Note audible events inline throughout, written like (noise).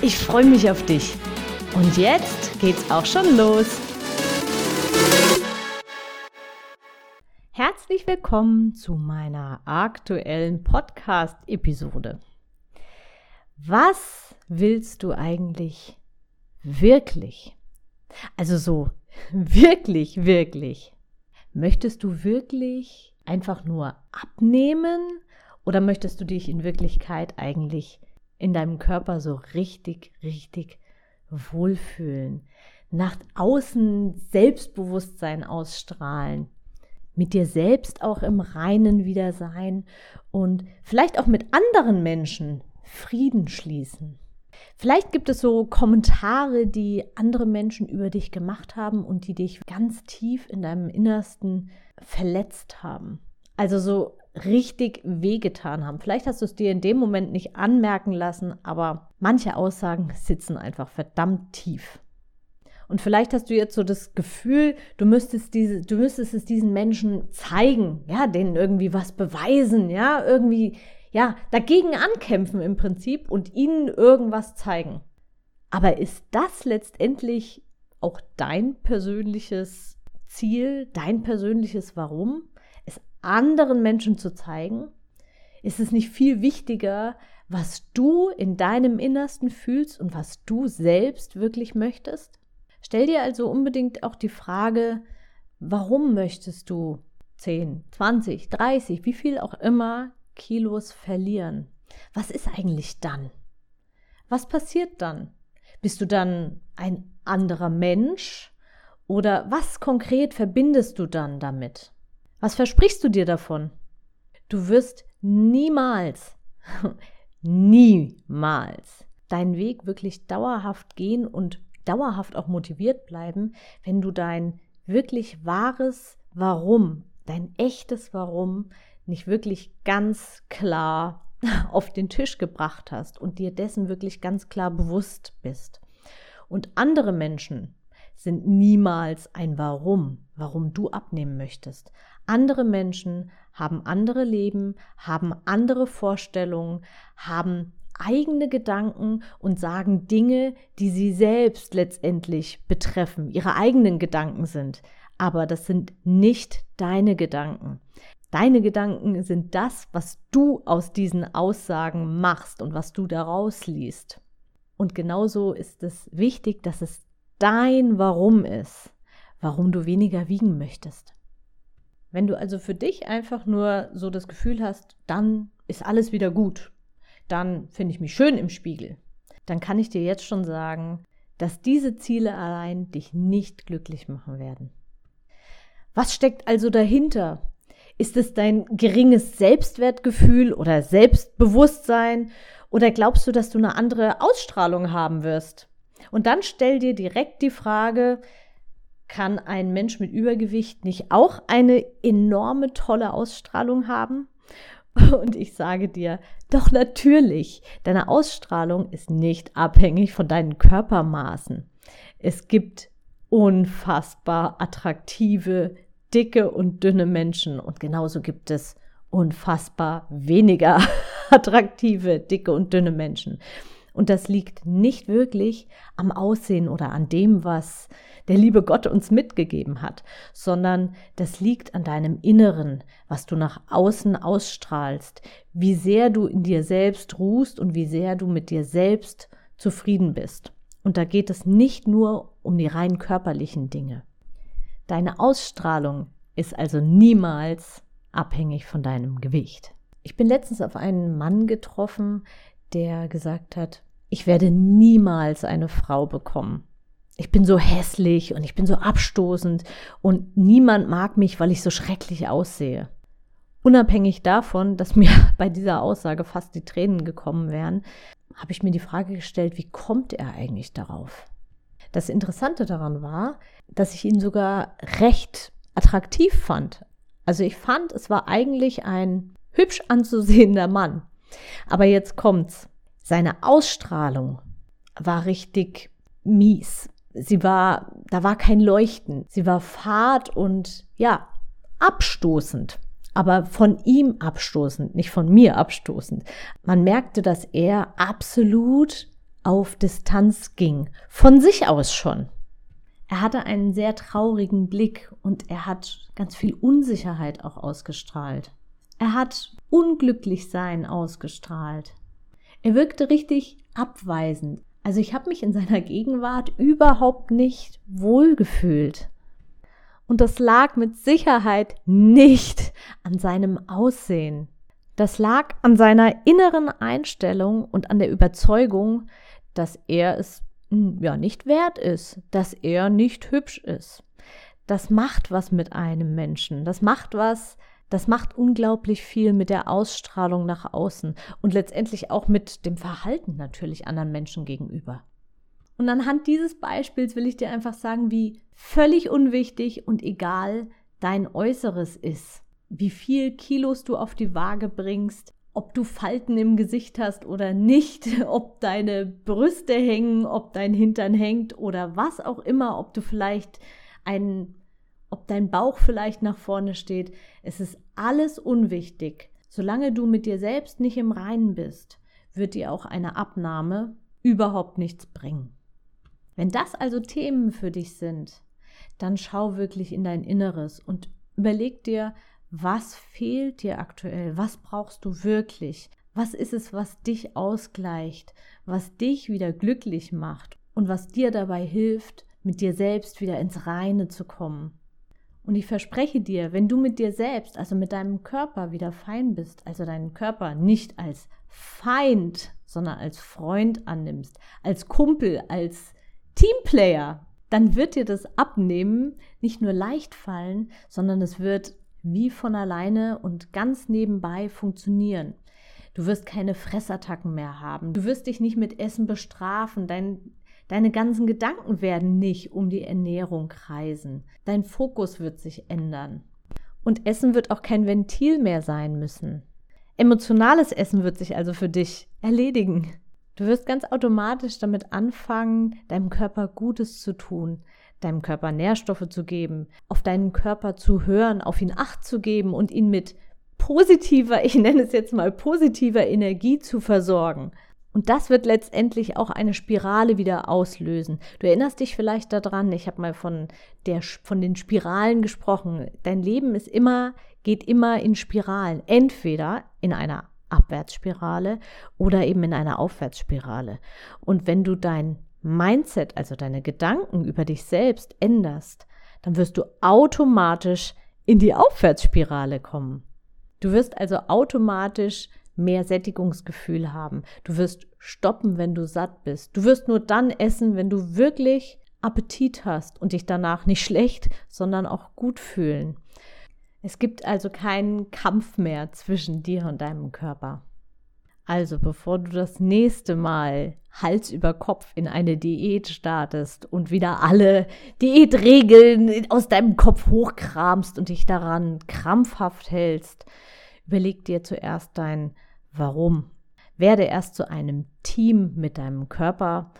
Ich freue mich auf dich. Und jetzt geht's auch schon los. Herzlich willkommen zu meiner aktuellen Podcast-Episode. Was willst du eigentlich wirklich? Also so (laughs) wirklich, wirklich. Möchtest du wirklich einfach nur abnehmen oder möchtest du dich in Wirklichkeit eigentlich in deinem Körper so richtig, richtig wohlfühlen? Nach außen Selbstbewusstsein ausstrahlen, mit dir selbst auch im Reinen wieder sein und vielleicht auch mit anderen Menschen Frieden schließen. Vielleicht gibt es so Kommentare, die andere Menschen über dich gemacht haben und die dich ganz tief in deinem Innersten verletzt haben. Also so richtig wehgetan haben. Vielleicht hast du es dir in dem Moment nicht anmerken lassen, aber manche Aussagen sitzen einfach verdammt tief. Und vielleicht hast du jetzt so das Gefühl, du müsstest diese, du müsstest es diesen Menschen zeigen, ja, denen irgendwie was beweisen, ja, irgendwie, ja, dagegen ankämpfen im Prinzip und ihnen irgendwas zeigen. Aber ist das letztendlich auch dein persönliches Ziel, dein persönliches Warum? Anderen Menschen zu zeigen? Ist es nicht viel wichtiger, was du in deinem Innersten fühlst und was du selbst wirklich möchtest? Stell dir also unbedingt auch die Frage, warum möchtest du 10, 20, 30, wie viel auch immer Kilos verlieren? Was ist eigentlich dann? Was passiert dann? Bist du dann ein anderer Mensch? Oder was konkret verbindest du dann damit? Was versprichst du dir davon? Du wirst niemals, (laughs) niemals deinen Weg wirklich dauerhaft gehen und dauerhaft auch motiviert bleiben, wenn du dein wirklich wahres Warum, dein echtes Warum nicht wirklich ganz klar (laughs) auf den Tisch gebracht hast und dir dessen wirklich ganz klar bewusst bist. Und andere Menschen sind niemals ein Warum, warum du abnehmen möchtest. Andere Menschen haben andere Leben, haben andere Vorstellungen, haben eigene Gedanken und sagen Dinge, die sie selbst letztendlich betreffen, ihre eigenen Gedanken sind. Aber das sind nicht deine Gedanken. Deine Gedanken sind das, was du aus diesen Aussagen machst und was du daraus liest. Und genauso ist es wichtig, dass es dein Warum ist, warum du weniger wiegen möchtest. Wenn du also für dich einfach nur so das Gefühl hast, dann ist alles wieder gut, dann finde ich mich schön im Spiegel, dann kann ich dir jetzt schon sagen, dass diese Ziele allein dich nicht glücklich machen werden. Was steckt also dahinter? Ist es dein geringes Selbstwertgefühl oder Selbstbewusstsein? Oder glaubst du, dass du eine andere Ausstrahlung haben wirst? Und dann stell dir direkt die Frage, kann ein Mensch mit Übergewicht nicht auch eine enorme tolle Ausstrahlung haben? (laughs) Und ich sage dir, doch natürlich, deine Ausstrahlung ist nicht abhängig von deinen Körpermaßen. Es gibt unfassbar attraktive, dicke und dünne Menschen und genauso gibt es unfassbar weniger (laughs) attraktive, dicke und dünne Menschen. Und das liegt nicht wirklich am Aussehen oder an dem, was der liebe Gott uns mitgegeben hat, sondern das liegt an deinem Inneren, was du nach außen ausstrahlst, wie sehr du in dir selbst ruhst und wie sehr du mit dir selbst zufrieden bist. Und da geht es nicht nur um die rein körperlichen Dinge. Deine Ausstrahlung ist also niemals abhängig von deinem Gewicht. Ich bin letztens auf einen Mann getroffen, der gesagt hat, ich werde niemals eine Frau bekommen. Ich bin so hässlich und ich bin so abstoßend und niemand mag mich, weil ich so schrecklich aussehe. Unabhängig davon, dass mir (laughs) bei dieser Aussage fast die Tränen gekommen wären, habe ich mir die Frage gestellt, wie kommt er eigentlich darauf? Das Interessante daran war, dass ich ihn sogar recht attraktiv fand. Also ich fand, es war eigentlich ein hübsch anzusehender Mann. Aber jetzt kommt's. Seine Ausstrahlung war richtig mies. Sie war, da war kein Leuchten. Sie war fad und ja, abstoßend. Aber von ihm abstoßend, nicht von mir abstoßend. Man merkte, dass er absolut auf Distanz ging. Von sich aus schon. Er hatte einen sehr traurigen Blick und er hat ganz viel Unsicherheit auch ausgestrahlt. Er hat unglücklich sein ausgestrahlt. Er wirkte richtig abweisend. Also ich habe mich in seiner Gegenwart überhaupt nicht wohlgefühlt. Und das lag mit Sicherheit nicht an seinem Aussehen. Das lag an seiner inneren Einstellung und an der Überzeugung, dass er es hm, ja nicht wert ist, dass er nicht hübsch ist. Das macht was mit einem Menschen. Das macht was das macht unglaublich viel mit der Ausstrahlung nach außen und letztendlich auch mit dem Verhalten natürlich anderen Menschen gegenüber. Und anhand dieses Beispiels will ich dir einfach sagen, wie völlig unwichtig und egal dein Äußeres ist. Wie viel Kilos du auf die Waage bringst, ob du Falten im Gesicht hast oder nicht, (laughs) ob deine Brüste hängen, ob dein Hintern hängt oder was auch immer, ob du vielleicht einen ob dein Bauch vielleicht nach vorne steht. Es ist alles unwichtig. Solange du mit dir selbst nicht im Reinen bist, wird dir auch eine Abnahme überhaupt nichts bringen. Wenn das also Themen für dich sind, dann schau wirklich in dein Inneres und überleg dir, was fehlt dir aktuell? Was brauchst du wirklich? Was ist es, was dich ausgleicht, was dich wieder glücklich macht und was dir dabei hilft, mit dir selbst wieder ins Reine zu kommen? Und ich verspreche dir, wenn du mit dir selbst, also mit deinem Körper wieder fein bist, also deinen Körper nicht als Feind, sondern als Freund annimmst, als Kumpel, als Teamplayer, dann wird dir das Abnehmen nicht nur leicht fallen, sondern es wird wie von alleine und ganz nebenbei funktionieren. Du wirst keine Fressattacken mehr haben. Du wirst dich nicht mit Essen bestrafen. Dein Deine ganzen Gedanken werden nicht um die Ernährung kreisen. Dein Fokus wird sich ändern. Und Essen wird auch kein Ventil mehr sein müssen. Emotionales Essen wird sich also für dich erledigen. Du wirst ganz automatisch damit anfangen, deinem Körper Gutes zu tun, deinem Körper Nährstoffe zu geben, auf deinen Körper zu hören, auf ihn Acht zu geben und ihn mit positiver, (laughs) ich nenne es jetzt mal positiver Energie zu versorgen. Und das wird letztendlich auch eine Spirale wieder auslösen. Du erinnerst dich vielleicht daran, ich habe mal von, der, von den Spiralen gesprochen. Dein Leben ist immer, geht immer in Spiralen. Entweder in einer Abwärtsspirale oder eben in einer Aufwärtsspirale. Und wenn du dein Mindset, also deine Gedanken über dich selbst änderst, dann wirst du automatisch in die Aufwärtsspirale kommen. Du wirst also automatisch mehr Sättigungsgefühl haben. Du wirst stoppen, wenn du satt bist. Du wirst nur dann essen, wenn du wirklich Appetit hast und dich danach nicht (laughs) schlecht, sondern auch gut fühlen. Es gibt also keinen Kampf mehr zwischen dir und deinem Körper. Also, bevor du das nächste Mal Hals über Kopf in eine Diät startest und wieder alle Diätregeln aus deinem Kopf hochkramst und dich daran krampfhaft hältst, überleg dir zuerst dein Warum? Werde erst zu einem Team mit deinem Körper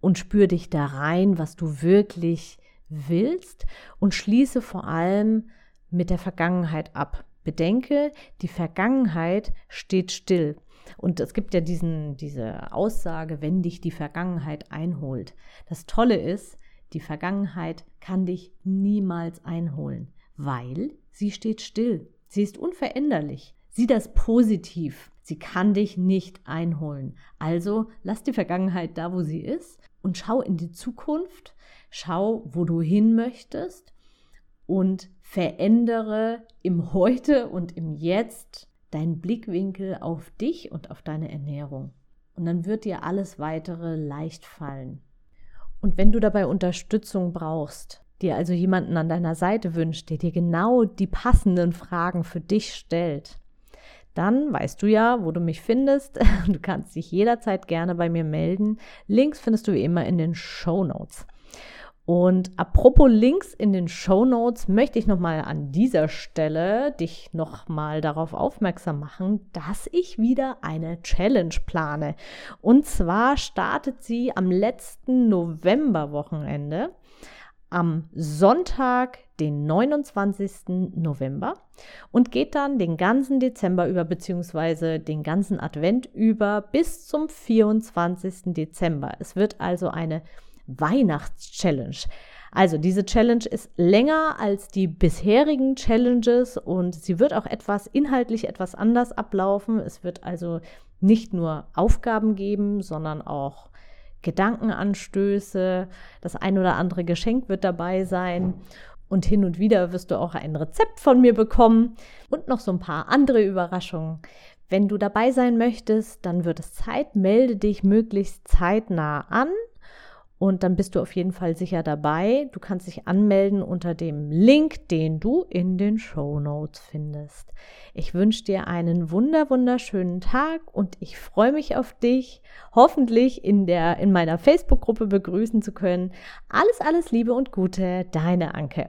und spür dich da rein, was du wirklich willst und schließe vor allem mit der Vergangenheit ab. Bedenke, die Vergangenheit steht still. Und es gibt ja diesen, diese Aussage, wenn dich die Vergangenheit einholt. Das Tolle ist, die Vergangenheit kann dich niemals einholen, weil sie steht still. Sie ist unveränderlich. Sieh das positiv. Sie kann dich nicht einholen. Also lass die Vergangenheit da, wo sie ist und schau in die Zukunft. Schau, wo du hin möchtest und verändere im Heute und im Jetzt deinen Blickwinkel auf dich und auf deine Ernährung. Und dann wird dir alles weitere leicht fallen. Und wenn du dabei Unterstützung brauchst, dir also jemanden an deiner Seite wünscht, der dir genau die passenden Fragen für dich stellt, dann weißt du ja, wo du mich findest. (laughs) Du kannst dich jederzeit gerne bei mir melden. Links findest du wie immer in den Show Notes. Und apropos Links in den Show Notes möchte ich nochmal an dieser Stelle dich nochmal darauf aufmerksam machen, dass ich wieder eine Challenge plane. Und zwar startet sie am letzten Novemberwochenende am Sonntag, den 29. November und geht dann den ganzen Dezember über beziehungsweise den ganzen Advent über bis zum 24. Dezember. Es wird also eine Weihnachts-Challenge. Also diese Challenge ist länger als die bisherigen Challenges und sie wird auch etwas inhaltlich etwas anders ablaufen. Es wird also nicht nur Aufgaben geben, sondern auch Gedankenanstöße, das ein oder andere Geschenk wird dabei sein. Und hin und wieder wirst du auch ein Rezept von mir bekommen und noch so ein paar andere Überraschungen. Wenn du dabei sein möchtest, dann wird es Zeit, melde dich möglichst zeitnah an und dann bist du auf jeden Fall sicher dabei. Du kannst dich anmelden unter dem Link, den du in den Show Notes findest. Ich wünsche dir einen wunder wunderschönen Tag und ich freue mich auf dich, hoffentlich in der in meiner Facebook Gruppe begrüßen zu können. Alles alles Liebe und Gute, deine Anke.